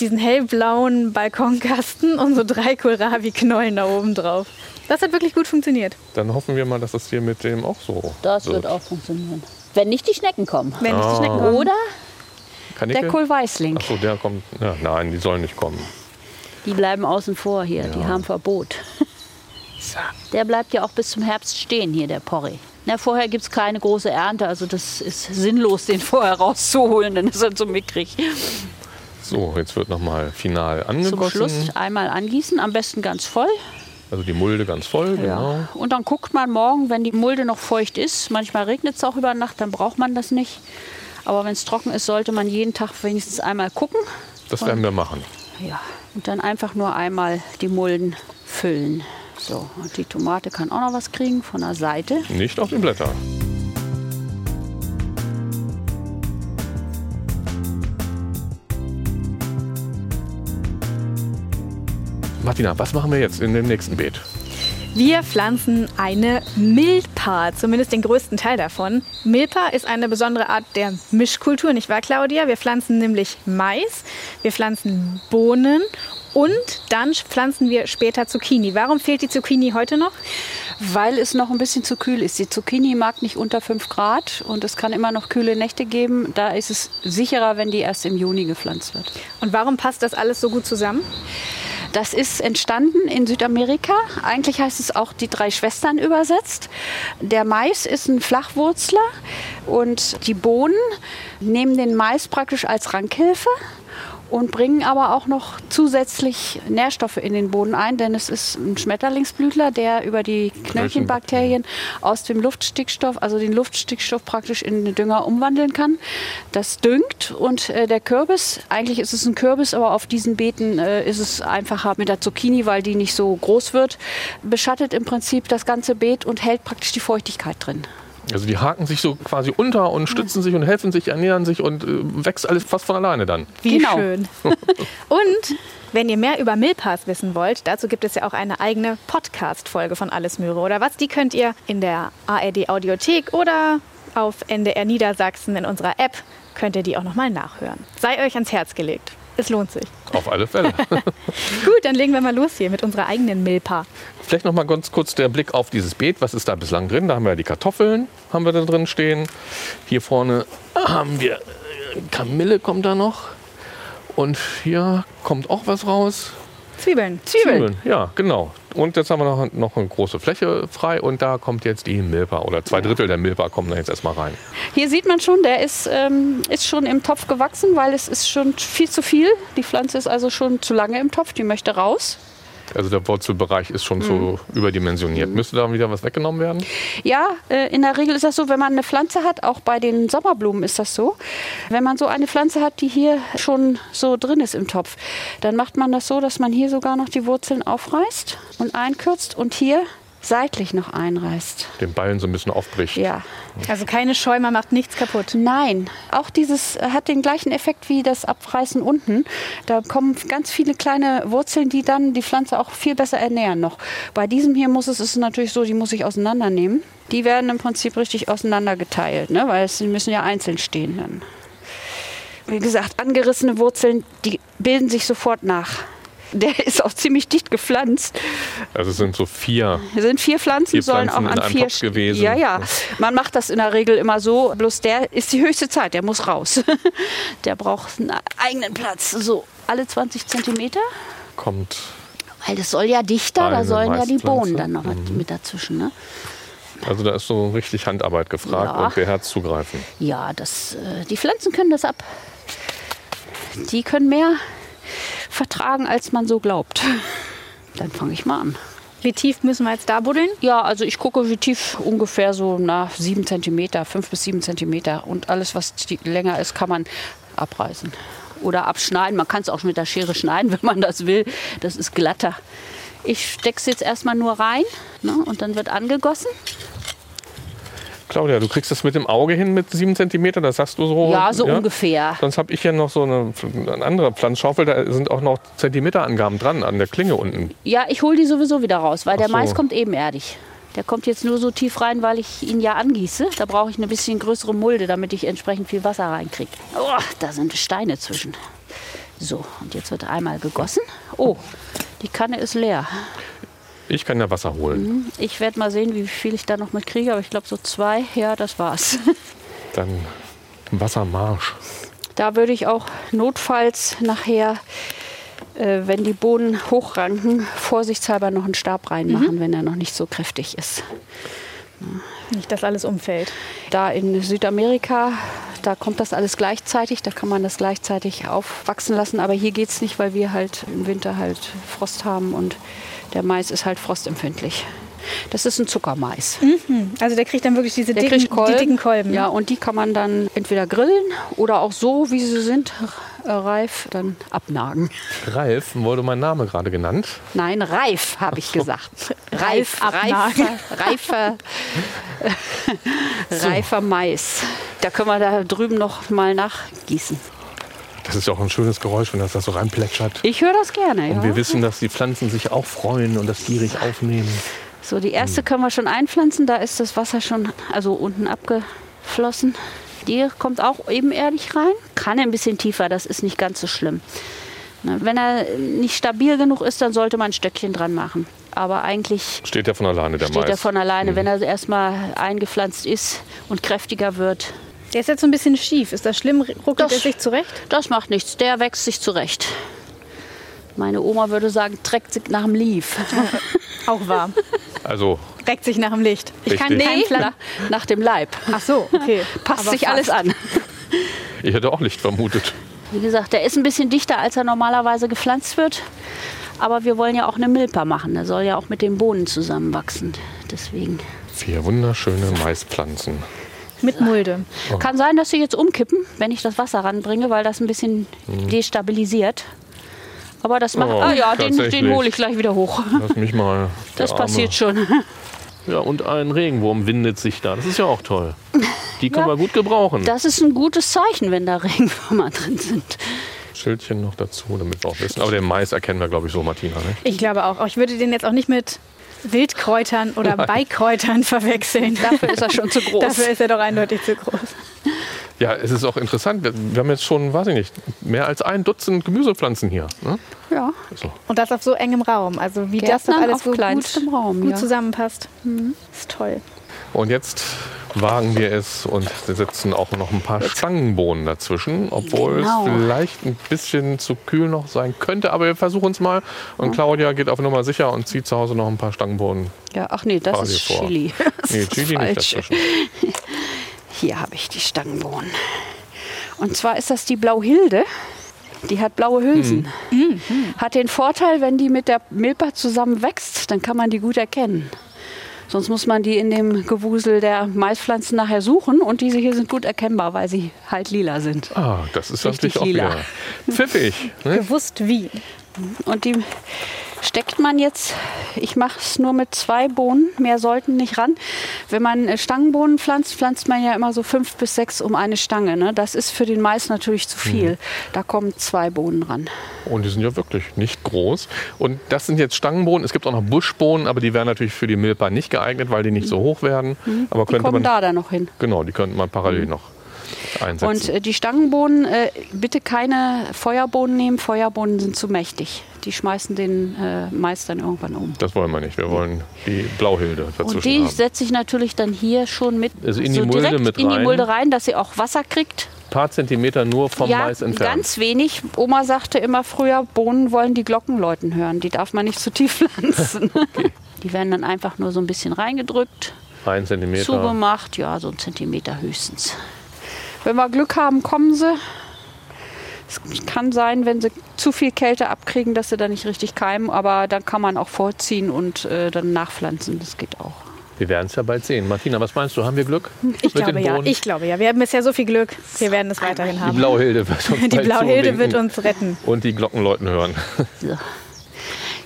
diesen hellblauen Balkonkasten und so drei Kohlrabi-Knollen da oben drauf. Das hat wirklich gut funktioniert. Dann hoffen wir mal, dass das hier mit dem auch so Das wird auch funktionieren. Wenn nicht die Schnecken kommen. Wenn nicht die Ah. Schnecken kommen. Oder Kanickel? der Kohlweißling. Achso, der kommt. Ja, nein, die sollen nicht kommen. Die bleiben außen vor hier, die haben Verbot. Der bleibt ja auch bis zum Herbst stehen hier, der Porree. Na, vorher gibt es keine große Ernte, also das ist sinnlos, den vorher rauszuholen, dann ist er so mickrig. So, jetzt wird nochmal final Zum angegossen. Schluss einmal angießen, am besten ganz voll. Also die Mulde ganz voll, genau. Und dann guckt man morgen, wenn die Mulde noch feucht ist, manchmal regnet es auch über Nacht, dann braucht man das nicht. Aber wenn es trocken ist, sollte man jeden Tag wenigstens einmal gucken. Das werden wir machen. Ja, und dann einfach nur einmal die Mulden füllen. So, und die Tomate kann auch noch was kriegen von der Seite. Nicht auf die Blätter. Martina, was machen wir jetzt in dem nächsten Beet? Wir pflanzen eine Milpa, zumindest den größten Teil davon. Milpa ist eine besondere Art der Mischkultur, nicht wahr, Claudia? Wir pflanzen nämlich Mais, wir pflanzen Bohnen und dann pflanzen wir später Zucchini. Warum fehlt die Zucchini heute noch? Weil es noch ein bisschen zu kühl ist. Die Zucchini mag nicht unter 5 Grad und es kann immer noch kühle Nächte geben. Da ist es sicherer, wenn die erst im Juni gepflanzt wird. Und warum passt das alles so gut zusammen? Das ist entstanden in Südamerika. Eigentlich heißt es auch die drei Schwestern übersetzt. Der Mais ist ein Flachwurzler und die Bohnen nehmen den Mais praktisch als Rankhilfe und bringen aber auch noch zusätzlich Nährstoffe in den Boden ein, denn es ist ein Schmetterlingsblütler, der über die Knöllchenbakterien aus dem Luftstickstoff, also den Luftstickstoff praktisch in den Dünger umwandeln kann. Das düngt und äh, der Kürbis, eigentlich ist es ein Kürbis, aber auf diesen Beeten äh, ist es einfacher mit der Zucchini, weil die nicht so groß wird, beschattet im Prinzip das ganze Beet und hält praktisch die Feuchtigkeit drin. Also die haken sich so quasi unter und stützen sich und helfen sich, ernähren sich und äh, wächst alles fast von alleine dann. Wie Genau. schön. (laughs) Und wenn ihr mehr über Milpas wissen wollt, dazu gibt es ja auch eine eigene Podcast-Folge von Alles Möhre oder was. Die könnt ihr in der ARD Audiothek oder auf NDR Niedersachsen in unserer App könnt ihr die auch nochmal nachhören. Sei euch ans Herz gelegt. Es lohnt sich. Auf alle Fälle. (laughs) Gut, dann legen wir mal los hier mit unserer eigenen Milpa. Vielleicht noch mal ganz kurz der Blick auf dieses Beet. Was ist da bislang drin? Da haben wir die Kartoffeln, haben wir da drin stehen. Hier vorne haben wir äh, Kamille kommt da noch. Und hier kommt auch was raus. Zwiebeln. Zwiebeln. Ja, genau. Und jetzt haben wir noch, noch eine große Fläche frei und da kommt jetzt die Milpa oder zwei Drittel der Milpa kommen da jetzt erstmal rein. Hier sieht man schon, der ist, ähm, ist schon im Topf gewachsen, weil es ist schon viel zu viel. Die Pflanze ist also schon zu lange im Topf, die möchte raus. Also der Wurzelbereich ist schon so überdimensioniert. Müsste da wieder was weggenommen werden? Ja, äh, in der Regel ist das so, wenn man eine Pflanze hat, auch bei den Sommerblumen ist das so. Wenn man so eine Pflanze hat, die hier schon so drin ist im Topf, dann macht man das so, dass man hier sogar noch die Wurzeln aufreißt und einkürzt und hier seitlich noch einreißt. Den Ballen so ein bisschen aufbricht. Ja. Also keine Schäumer macht nichts kaputt. Nein, auch dieses äh, hat den gleichen Effekt wie das Abreißen unten. Da kommen ganz viele kleine Wurzeln, die dann die Pflanze auch viel besser ernähren noch. Bei diesem hier muss es ist natürlich so, die muss ich auseinandernehmen. Die werden im Prinzip richtig auseinandergeteilt, ne? weil es, die müssen ja einzeln stehen dann. Wie gesagt, angerissene Wurzeln, die bilden sich sofort nach. Der ist auch ziemlich dicht gepflanzt. Also es sind so vier. Hier sind vier Pflanzen, Vier sollen Pflanzen auch an vier Topf gewesen. Ja, ja. Man macht das in der Regel immer so. Bloß der ist die höchste Zeit. Der muss raus. (laughs) der braucht einen eigenen Platz. So alle 20 Zentimeter. Kommt. Weil das soll ja dichter. Da sollen ja die. Bohnen dann noch mit- mit dazwischen. Ne? Also da ist so richtig Handarbeit gefragt Ja. und beherzt zugreifen. Ja, das, äh, die Pflanzen können das ab. Die können mehr vertragen, als man so glaubt. (laughs) Dann fange ich mal an. Wie tief müssen wir jetzt da buddeln? Ja, also ich gucke, wie tief ungefähr so nach sieben Zentimeter, fünf bis sieben Zentimeter. Und alles, was länger ist, kann man abreißen oder abschneiden. Man kann es auch mit der Schere schneiden, (laughs) wenn man das will. Das ist glatter. Ich stecke es jetzt erstmal nur rein ne, und dann wird angegossen. Claudia, du kriegst das mit dem Auge hin mit sieben Zentimeter, das sagst du so? Ja, so ungefähr. Sonst habe ich ja noch so eine, eine andere Pflanzschaufel, da sind auch noch Zentimeterangaben dran an der Klinge unten. Ja, ich hole die sowieso wieder raus, weil Ach der so. Mais kommt ebenerdig. Der kommt jetzt nur so tief rein, weil ich ihn ja angieße. Da brauche ich eine bisschen größere Mulde, damit ich entsprechend viel Wasser reinkriege. Oh, da sind Steine zwischen. So, und jetzt wird einmal gegossen. Oh, die Kanne ist leer. Ich kann ja Wasser holen. Ich werde mal sehen, wie viel ich da noch mit kriege, aber ich glaube so zwei. Ja, das war's. (laughs) Dann Wassermarsch. Da würde ich auch notfalls nachher, äh, wenn die Bohnen hochranken, vorsichtshalber noch einen Stab reinmachen, wenn er noch nicht so kräftig ist. Nicht, dass alles umfällt. Da in Südamerika, da kommt das alles gleichzeitig, da kann man das gleichzeitig aufwachsen lassen. Aber hier geht es nicht, weil wir halt im Winter halt Frost haben und der Mais ist halt frostempfindlich. Das ist ein Zuckermais. Also der kriegt dann wirklich diese dicken, die dicken Kolben. Ja, und die kann man dann entweder grillen oder auch so, wie sie sind, äh, reif, dann abnagen. Ralf wurde mein Name gerade genannt. Nein, reif, habe ich gesagt. Reif, abnagen. reifer, reifer, (laughs) reifer Mais. Da können wir da drüben noch mal nachgießen. Das ist ja auch ein schönes Geräusch, wenn das da so reinplätschert. Ich höre das gerne. Und Ja. wir wissen, dass die Pflanzen sich auch freuen und das gierig aufnehmen. So, die erste können wir schon einpflanzen. Da ist das Wasser schon also unten abgeflossen. Die kommt auch ebenerdig rein. Kann ein bisschen tiefer, das ist nicht ganz so schlimm. Na, Wenn er nicht stabil genug ist, dann sollte man ein Stöckchen dran machen. Aber eigentlich Steht ja von alleine der steht Mais. er von alleine. Wenn er erstmal eingepflanzt ist und kräftiger wird, Der ist jetzt so ein bisschen schief. Ist das schlimm? Ruckelt Das- er sich zurecht? das macht nichts. Der wächst sich zurecht. Meine Oma würde sagen, trägt sich nach dem Lief. (laughs) Auch wahr. Also Reckt sich nach dem Licht. Ich kann Nee, nach, nach dem Leib. Ach so, okay. (laughs) Passt Aber sich fast. alles an. ich hätte auch Licht vermutet. Wie gesagt, der ist ein bisschen dichter, als er normalerweise gepflanzt wird. Aber wir wollen ja auch eine Milpa machen. Der soll ja auch mit den Bohnen zusammenwachsen. Deswegen. Vier wunderschöne Maispflanzen. Mit Mulde. Kann sein, dass sie jetzt umkippen, wenn ich das Wasser ranbringe, weil das ein bisschen destabilisiert. Aber das macht. Oh, ah ja, den, den hole ich gleich wieder hoch. Lass mich mal. (laughs) Das Arme. passiert schon. Ja, und ein Regenwurm windet sich da. Das ist ja auch toll. Die können (laughs) wir gut gebrauchen. Das ist ein gutes Zeichen, wenn da (laughs) Regenwürmer drin sind. Schildchen noch dazu, damit wir auch wissen. Aber den Mais erkennen wir, glaube ich, so, Martina. Ne? Ich glaube auch. Aber Ich würde den jetzt auch nicht mit Wildkräutern oder Beikräutern verwechseln. Dafür ist er schon zu groß. Dafür ist er doch eindeutig zu groß. Ja, es ist auch interessant. Wir, wir haben jetzt schon, weiß ich nicht, mehr als ein Dutzend Gemüsepflanzen hier. Ne? ja. So. Und das auf so engem Raum. Also wie das Gärtnern doch alles auf so gut, Raum, gut ja. zusammenpasst. Ist toll. Und jetzt wagen wir es und setzen auch noch ein paar Stangenbohnen dazwischen, obwohl Genau. es vielleicht ein bisschen zu kühl noch sein könnte. Aber wir versuchen es mal. Und Claudia geht auf Nummer sicher und zieht zu Hause noch ein paar Stangenbohnen. ja, ach nee, das ist vor. Chili. (laughs) Das Nee, ist Chili nicht falsch. dazwischen. (laughs) Hier habe ich die Stangenbohnen. Und zwar ist das die Blauhilde. Die hat blaue Hülsen. Mhm. Hat den Vorteil, wenn die mit der Milpa zusammen wächst, dann kann man die gut erkennen. Sonst muss man die in dem Gewusel der Maispflanzen nachher suchen. Und diese hier sind gut erkennbar, weil sie halt lila sind. Ah, das ist Richtig natürlich auch lila. wieder pfiffig. (laughs) Ne? Gewusst wie. Und die steckt man jetzt, ich mache es nur mit zwei Bohnen, mehr sollten nicht ran. Wenn man äh, Stangenbohnen pflanzt, pflanzt man ja immer so fünf bis sechs um eine Stange. Ne? Das ist für den Mais natürlich zu viel. Da kommen zwei Bohnen ran. Und die sind ja wirklich nicht groß. Und das sind jetzt Stangenbohnen. Es gibt auch noch Buschbohnen, aber die wären natürlich für die Milpa nicht geeignet, weil die nicht so hoch werden. Aber Mhm. Die könnte kommen man, da dann noch hin. genau, die könnte man parallel noch einsetzen. Und äh, die Stangenbohnen, äh, bitte keine Feuerbohnen nehmen. Feuerbohnen sind zu mächtig. Die schmeißen den äh, Mais dann irgendwann um. das wollen wir nicht. Wir wollen die Blauhilde dazwischen Und die haben. setze ich natürlich dann hier schon mit Also in die so Mulde mit in die rein? Mulde rein, dass sie auch Wasser kriegt. Ein paar Zentimeter nur vom ja, Mais entfernt. ganz wenig. Oma sagte immer früher, Bohnen wollen die Glocken läuten hören. Die darf man nicht zu tief (laughs) pflanzen. Die werden dann einfach nur so ein bisschen reingedrückt, Ein Zentimeter. zugemacht. Ja, so ein Zentimeter höchstens. Wenn wir Glück haben, kommen sie. Es kann sein, wenn sie zu viel Kälte abkriegen, dass sie dann nicht richtig keimen. Aber dann kann man auch vorziehen und äh, dann nachpflanzen. Das geht auch. Wir werden es ja bald sehen. Martina, was meinst du? Haben wir Glück? Ich mit glaube den ja. Ich glaube ja. Wir haben bisher so viel Glück. Wir werden es weiterhin Die haben. Blauhilde wird (laughs) uns Die bald Blauhilde wird uns retten. Und die Glockenläuten hören. So.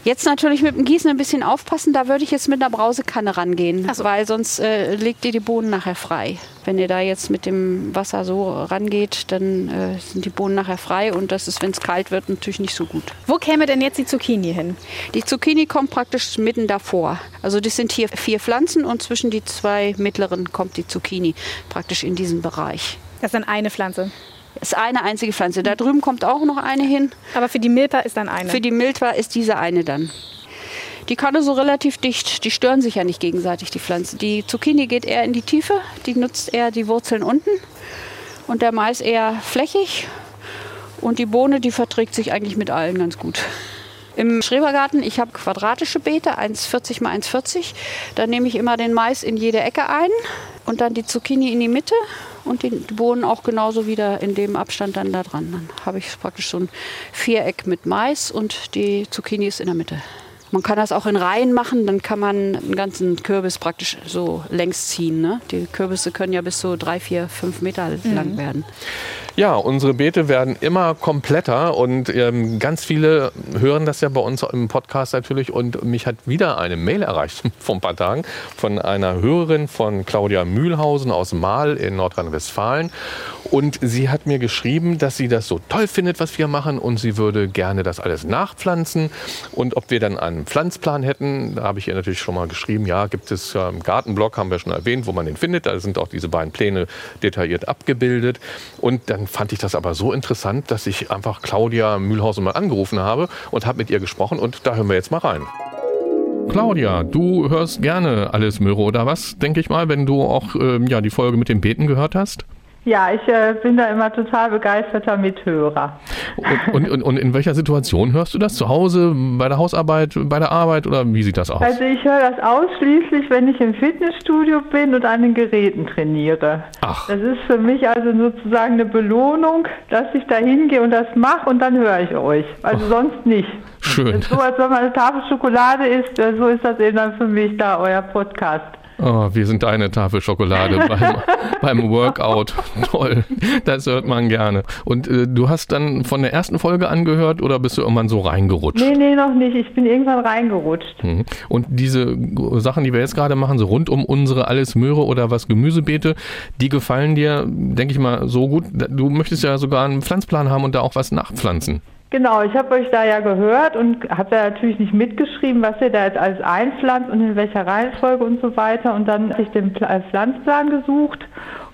Jetzt natürlich mit dem Gießen ein bisschen aufpassen. Da würde ich jetzt mit einer Brausekanne rangehen, so. weil sonst äh, legt ihr die Bohnen nachher frei. Wenn ihr da jetzt mit dem Wasser so rangeht, dann äh, sind die Bohnen nachher frei und das ist, wenn es kalt wird, natürlich nicht so gut. Wo käme denn jetzt die Zucchini hin? Die Zucchini kommt praktisch mitten davor. Also das sind hier vier Pflanzen und zwischen die zwei mittleren kommt die Zucchini praktisch in diesen Bereich. Das ist dann eine Pflanze. Das ist eine einzige Pflanze. Da drüben kommt auch noch eine hin. Aber für die Milpa ist dann eine. Für die Miltwa ist diese eine dann. Die Kanne so relativ dicht. Die stören sich ja nicht gegenseitig, die Pflanzen. Die Zucchini geht eher in die Tiefe. Die nutzt eher die Wurzeln unten. Und der Mais eher flächig. Und die Bohne, die verträgt sich eigentlich mit allen ganz gut. Im Schrebergarten, ich habe quadratische Beete, 1,40 mal 1,40. Da nehme ich immer den Mais in jede Ecke ein und dann die Zucchini in die Mitte und die Bohnen auch genauso wieder in dem Abstand dann da dran. Dann habe ich praktisch so ein Viereck mit Mais und die Zucchini ist in der Mitte. Man kann das auch in Reihen machen, dann kann man einen ganzen Kürbis praktisch so längs ziehen. Ne? Die Kürbisse können ja bis so drei, vier, fünf Meter lang werden. Ja, unsere Beete werden immer kompletter und ähm, ganz viele hören das ja bei uns im Podcast natürlich. Und mich hat wieder eine Mail erreicht (laughs) vor ein paar Tagen von einer Hörerin von Claudia Mühlhausen aus Mahl in Nordrhein-Westfalen. Und sie hat mir geschrieben, dass sie das so toll findet, was wir machen und sie würde gerne das alles nachpflanzen. Und ob wir dann einen Pflanzplan hätten, da habe ich ihr natürlich schon mal geschrieben, ja, gibt es im Gartenblog, haben wir schon erwähnt, wo man den findet. Da sind auch diese beiden Pläne detailliert abgebildet. Und dann fand ich das aber so interessant, dass ich einfach Claudia Mühlhausen mal angerufen habe und habe mit ihr gesprochen. Und da hören wir jetzt mal rein. Claudia, du hörst gerne alles Möhre oder was, denke ich mal, wenn du auch ähm, ja, die Folge mit den Beeten gehört hast? Ja, ich äh, bin da immer total begeisterter Mithörer. Und, und, und, in welcher Situation hörst du das? Zu Hause, bei der Hausarbeit, bei der Arbeit oder wie sieht das aus? Also ich höre das ausschließlich, wenn ich im Fitnessstudio bin und an den Geräten trainiere. Ach. Das ist für mich also sozusagen eine Belohnung, dass ich da hingehe und das mache und dann höre ich euch. Also sonst nicht. Schön. So als wenn man eine Tafel Schokolade isst, äh, so ist das eben dann für mich da euer Podcast. Oh, wir sind eine Tafel Schokolade (laughs) beim, beim Workout. Toll, das hört man gerne. Und äh, du hast dann von der ersten Folge angehört oder bist du irgendwann so reingerutscht? Nee, nee, noch nicht. Ich bin irgendwann reingerutscht. Mhm. Und diese Sachen, die wir jetzt gerade machen, so rund um unsere alles Möhre oder was Gemüsebeete, die gefallen dir, denke ich mal, so gut. Du möchtest ja sogar einen Pflanzplan haben und da auch was nachpflanzen. Genau, ich habe euch da ja gehört und habe da natürlich nicht mitgeschrieben, was ihr da jetzt alles einpflanzt und in welcher Reihenfolge und so weiter. Und dann habe ich den äh, Pflanzplan gesucht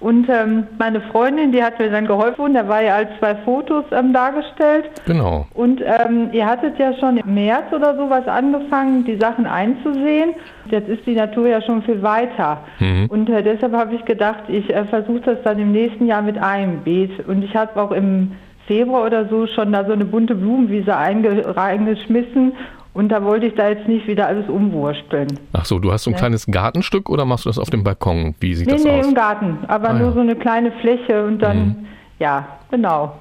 und ähm, meine Freundin, die hat mir dann geholfen, da war ja als zwei Fotos ähm, dargestellt. Genau. Und ähm, ihr hattet ja schon im März oder sowas angefangen, die Sachen einzusehen. Jetzt ist die Natur ja schon viel weiter. Mhm. Und äh, deshalb habe ich gedacht, ich äh, versuche das dann im nächsten Jahr mit einem Beet. Und ich habe auch im Februar oder so schon da so eine bunte Blumenwiese einge reingeschmissen. Und da wollte ich da jetzt nicht wieder alles umwursteln. Ach so, du hast so ein kleines Gartenstück oder machst du das auf dem Balkon? Wie sieht Nee, das nee, aus? im Garten. Aber Ah, nur ja. so eine kleine Fläche und dann, Mhm. ja, genau.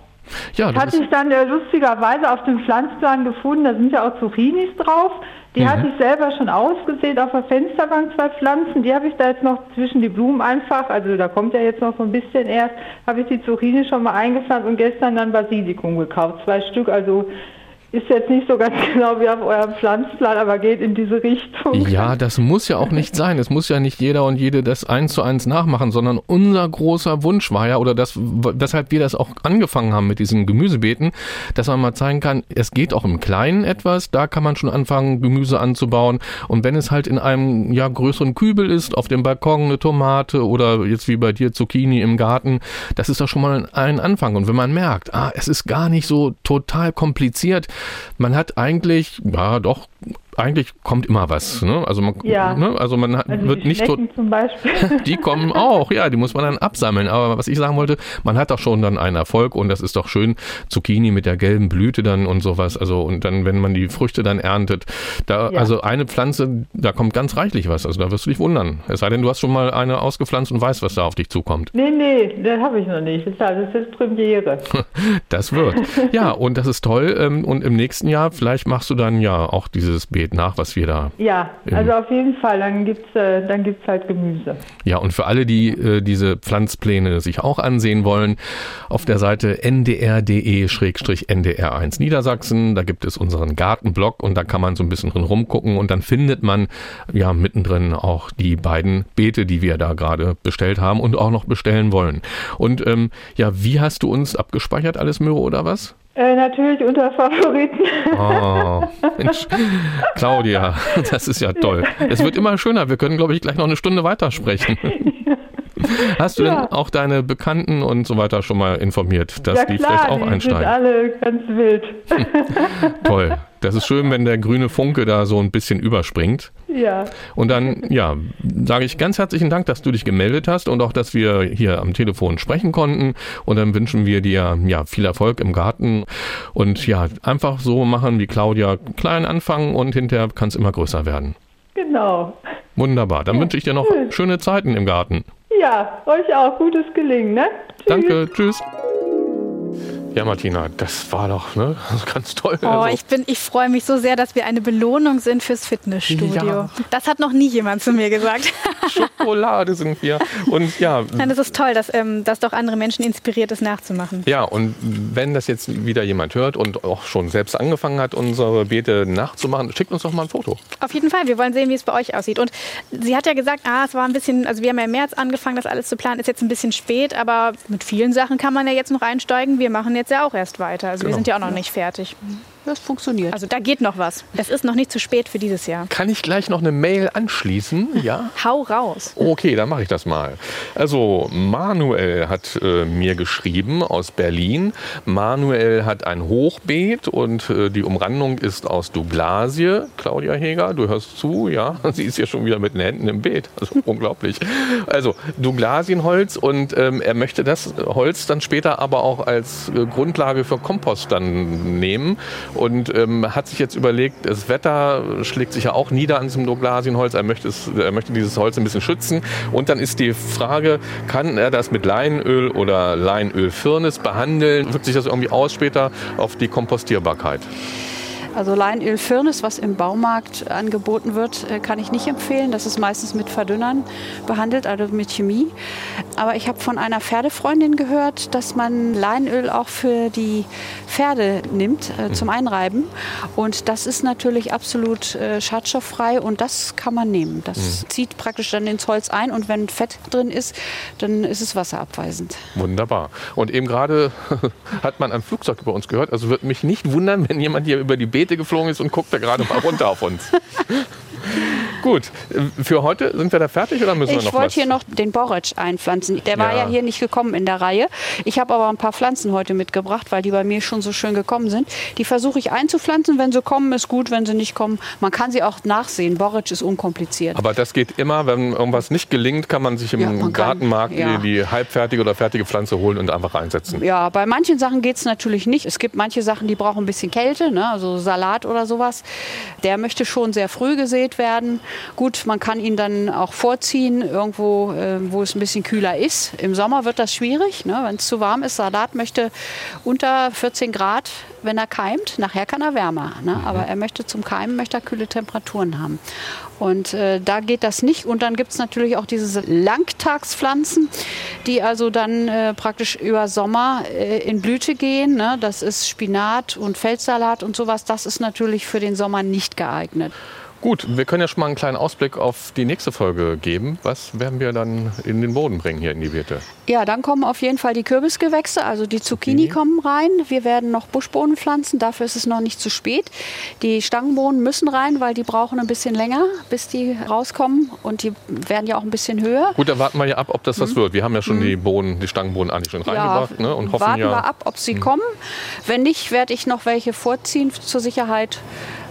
Ja, das Hatte ich dann äh, lustigerweise auf dem Pflanzplan gefunden, da sind ja auch Zucchinis drauf. Die Mhm. hatte ich selber schon ausgesät auf der Fensterbank, zwei Pflanzen. Die habe ich da jetzt noch zwischen die Blumen einfach, also da kommt ja jetzt noch so ein bisschen erst, habe ich die Zucchini schon mal eingepflanzt und gestern dann Basilikum gekauft, zwei Stück. Also ist jetzt nicht so ganz (laughs) genau wie auf eurem Pflanzplan, aber geht in diese Richtung. ja, das muss ja auch nicht sein. Es muss ja nicht jeder und jede das eins zu eins nachmachen, sondern unser großer Wunsch war ja, oder das, weshalb wir das auch angefangen haben mit diesen Gemüsebeeten, dass man mal zeigen kann, es geht auch im Kleinen etwas, da kann man schon anfangen, Gemüse anzubauen. Und wenn es halt in einem ja, größeren Kübel ist, auf dem Balkon eine Tomate oder jetzt wie bei dir Zucchini im Garten, das ist doch schon mal ein Anfang. Und wenn man merkt, ah, es ist gar nicht so total kompliziert, man hat eigentlich, ja doch, eigentlich kommt immer was. Ne? Also man, Ja. ne? also man hat, Also wird die nicht tot. Schnecken zum Beispiel. (laughs) Die kommen auch, ja, die muss man dann absammeln. Aber was ich sagen wollte, man hat doch schon dann einen Erfolg und das ist doch schön. Zucchini mit der gelben Blüte dann und sowas. Also und dann, wenn man die Früchte dann erntet, da, Ja. also eine Pflanze, da kommt ganz reichlich was. Also da wirst du dich wundern. Es sei denn, du hast schon mal eine ausgepflanzt und weißt, was da auf dich zukommt. nee, nee, das habe ich noch nicht. Das ist alles Premiere. (laughs) Das wird. Ja, und das ist toll. Ähm, Und im nächsten Jahr, vielleicht machst du dann ja auch dieses Beet nach, was wir da Ja, also auf jeden Fall. Dann gibt's, äh, dann gibt's halt Gemüse. Ja, und für alle, die äh, diese Pflanzpläne sich auch ansehen wollen, auf der Seite ndr.de-ndr1 Niedersachsen, da gibt es unseren Gartenblog und da kann man so ein bisschen drin rumgucken und dann findet man ja mittendrin auch die beiden Beete, die wir da gerade bestellt haben und auch noch bestellen wollen. Und ähm, ja, wie hast du uns abgespeichert, alles Möhre oder was? Äh, natürlich unter Favoriten. Oh, Mensch, (laughs) Claudia, das ist ja toll. Es wird immer schöner. Wir können, glaube ich, gleich noch eine Stunde weitersprechen. Hast du Ja. denn auch deine Bekannten und so weiter schon mal informiert, dass ja die klar, vielleicht auch die sind einsteigen? alle ganz wild. Toll. Das ist schön, wenn der grüne Funke da so ein bisschen überspringt. ja, Und dann, ja, sage ich ganz herzlichen Dank, dass du dich gemeldet hast und auch, dass wir hier am Telefon sprechen konnten. Und dann wünschen wir dir, ja, viel Erfolg im Garten. Und ja, einfach so machen wie Claudia, klein anfangen und hinterher kann es immer größer werden. genau. Wunderbar. Dann wünsche ich dir noch schöne Zeiten im Garten. Ja, euch auch gutes Gelingen, ne? Tschüss. Danke, tschüss. Ja, Martina, das war doch ne, (laughs) ganz toll. Oh, Also, ich, bin, ich freue mich so sehr, dass wir eine Belohnung sind fürs Fitnessstudio. Ja. Das hat noch nie jemand zu mir gesagt. (laughs) Schokolade sind wir. Und ja, Nein, das ist toll, dass ähm, das doch andere Menschen inspiriert ist, nachzumachen. Ja, und wenn das jetzt wieder jemand hört und auch schon selbst angefangen hat, unsere Beete nachzumachen, schickt uns doch mal ein Foto. Auf jeden Fall, wir wollen sehen, wie es bei euch aussieht. Und sie hat ja gesagt, ah, es war ein bisschen, also wir haben ja im März angefangen, das alles zu planen, ist jetzt ein bisschen spät, aber mit vielen Sachen kann man ja jetzt noch einsteigen. Wir machen jetzt ja auch erst weiter. Also wir Genau. sind ja auch noch nicht fertig. Das funktioniert. Also da geht noch was. Es ist noch nicht zu spät für dieses Jahr. Kann ich gleich noch eine Mail anschließen? Ja? (laughs) Hau raus. Okay, dann mache ich das mal. Also Manuel hat äh, mir geschrieben aus Berlin. Manuel hat ein Hochbeet und äh, die Umrandung ist aus Douglasie. Claudia Heger, du hörst zu, ja? (laughs) Sie ist ja schon wieder mit den Händen im Beet. Also (laughs) unglaublich. Also Douglasienholz und ähm, er möchte das Holz dann später aber auch als äh, Grundlage für Kompost dann nehmen und ähm, hat sich jetzt überlegt, das Wetter schlägt sich ja auch nieder an diesem Douglasienholz. Er möchte, es, er möchte dieses Holz ein bisschen schützen. Und dann ist die Frage, kann er das mit Leinöl oder Leinölfirnis behandeln? Wirkt sich das irgendwie aus später auf die Kompostierbarkeit? Also Leinöl Firnis, was im Baumarkt angeboten wird, äh, kann ich nicht empfehlen. Das ist meistens mit Verdünnern behandelt, also mit Chemie. Aber ich habe von einer Pferdefreundin gehört, dass man Leinöl auch für die Pferde nimmt äh, zum Einreiben. Und das ist natürlich absolut äh, schadstofffrei und das kann man nehmen. Das mhm. zieht praktisch dann ins Holz ein und wenn Fett drin ist, dann ist es wasserabweisend. Wunderbar. Und eben gerade (laughs) hat man ein Flugzeug über uns gehört. Also würde mich nicht wundern, wenn jemand hier über die B Beete geflogen ist und guckt da gerade mal runter auf uns. (laughs) Gut, für heute sind wir da fertig oder müssen wir noch was? Ich wollte hier noch den Boric einpflanzen. Der war ja. ja hier nicht gekommen in der Reihe. Ich habe aber ein paar Pflanzen heute mitgebracht, weil die bei mir schon so schön gekommen sind. Die versuche ich einzupflanzen. Wenn sie kommen, ist gut. Wenn sie nicht kommen, man kann sie auch nachsehen. Boric ist unkompliziert. Aber das geht immer, wenn irgendwas nicht gelingt, kann man sich im ja, Gartenmarkt kann, ja. die, halbfertige oder fertige Pflanze holen und einfach einsetzen. Ja, bei manchen Sachen geht es natürlich nicht. Es gibt manche Sachen, die brauchen ein bisschen Kälte, ne? also Salat oder sowas. Der möchte schon sehr früh gesät werden. Gut, man kann ihn dann auch vorziehen, irgendwo, äh, wo es ein bisschen kühler ist. Im Sommer wird das schwierig, ne? wenn es zu warm ist. Salat möchte unter 14 Grad, wenn er keimt. Nachher kann er wärmer. Ne? Mhm. Aber er möchte zum Keimen möchte er kühle Temperaturen haben. Und äh, da geht das nicht. Und dann gibt es natürlich auch diese Langtagspflanzen, die also dann äh, praktisch über Sommer äh, in Blüte gehen. Ne? Das ist Spinat und Feldsalat und sowas. Das ist natürlich für den Sommer nicht geeignet. Gut, wir können ja schon mal einen kleinen Ausblick auf die nächste Folge geben. Was werden wir dann in den Boden bringen hier in die Wirte? Ja, dann kommen auf jeden Fall die Kürbisgewächse, also die Zucchini, Zucchini kommen rein. Wir werden noch Buschbohnen pflanzen, dafür ist es noch nicht zu spät. Die Stangenbohnen müssen rein, weil die brauchen ein bisschen länger, bis die rauskommen und die werden ja auch ein bisschen höher. Gut, dann warten wir ja ab, ob das was mhm. wird. Wir haben ja schon mhm. die Bohnen, die Stangenbohnen eigentlich schon reingebracht ja, ne, und hoffen warten ja. Warten wir ab, ob sie mhm. kommen. Wenn nicht, werde ich noch welche vorziehen zur Sicherheit.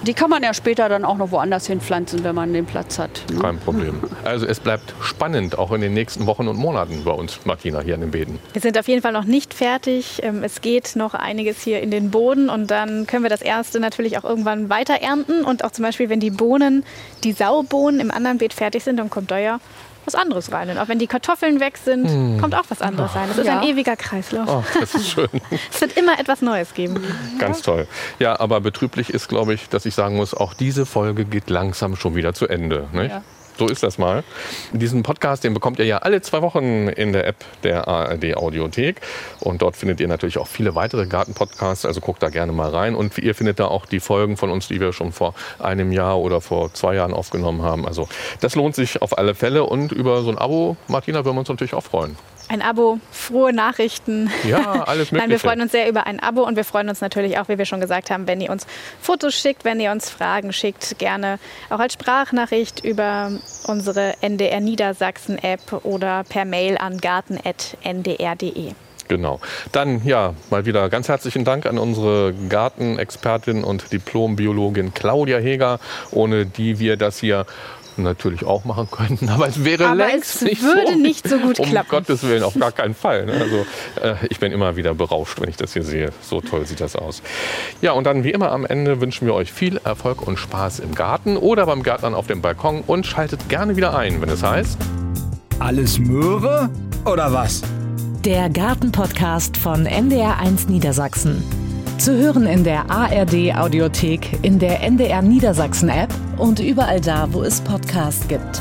Die kann man ja später dann auch noch woanders hinpflanzen, wenn man den Platz hat. Ne? Kein Problem. Also es bleibt spannend, auch in den nächsten Wochen und Monaten bei uns, Martina, hier in den Bäden. Wir sind auf jeden Fall noch nicht fertig. Ähm, es geht noch einiges hier in den Boden und dann können wir das erste natürlich auch irgendwann weiter ernten. Und auch zum Beispiel, wenn die Bohnen, die Saubohnen im anderen Beet fertig sind, dann kommt ja was anderes rein. Und auch wenn die Kartoffeln weg sind, hm. kommt auch was anderes rein. Das ist ja. ein ewiger Kreislauf. Oh, das ist schön. (laughs) es wird immer etwas Neues geben. Ganz ja. toll. Ja, aber betrüblich ist, glaube ich, dass ich sagen muss, auch diese Folge geht langsam schon wieder zu Ende. Nicht? Ja. So ist das mal. Diesen Podcast, den bekommt ihr ja alle zwei Wochen in der App der ARD Audiothek. Und dort findet ihr natürlich auch viele weitere Gartenpodcasts. Also guckt da gerne mal rein. Und ihr findet da auch die Folgen von uns, die wir schon vor einem Jahr oder vor zwei Jahren aufgenommen haben. Also das lohnt sich auf alle Fälle. Und über so ein Abo, Martina, würden wir uns natürlich auch freuen ein Abo, frohe Nachrichten. Ja, (laughs) alles Mögliche. Nein, wir freuen uns sehr über ein Abo und wir freuen uns natürlich auch, wie wir schon gesagt haben, wenn ihr uns Fotos schickt, wenn ihr uns Fragen schickt, gerne auch als Sprachnachricht über unsere NDR Niedersachsen App oder per Mail an garten.ndr.de. Genau. Dann ja, mal wieder ganz herzlichen Dank an unsere Gartenexpertin und Diplombiologin Claudia Heger, ohne die wir das hier natürlich auch machen könnten, (laughs) aber es wäre aber längst es nicht würde so. nicht so gut um klappen. Um Gottes Willen, auf gar keinen Fall. Ne? Also äh, ich bin immer wieder berauscht, wenn ich das hier sehe. So toll sieht das aus. Ja, und dann wie immer am Ende wünschen wir euch viel Erfolg und Spaß im Garten oder beim Gärtnern auf dem Balkon und schaltet gerne wieder ein, wenn es heißt... Alles Möhre oder was? Der Gartenpodcast von NDR1 Niedersachsen. Zu hören in der ARD Audiothek, in der NDR Niedersachsen App und überall da, wo es Podcasts gibt.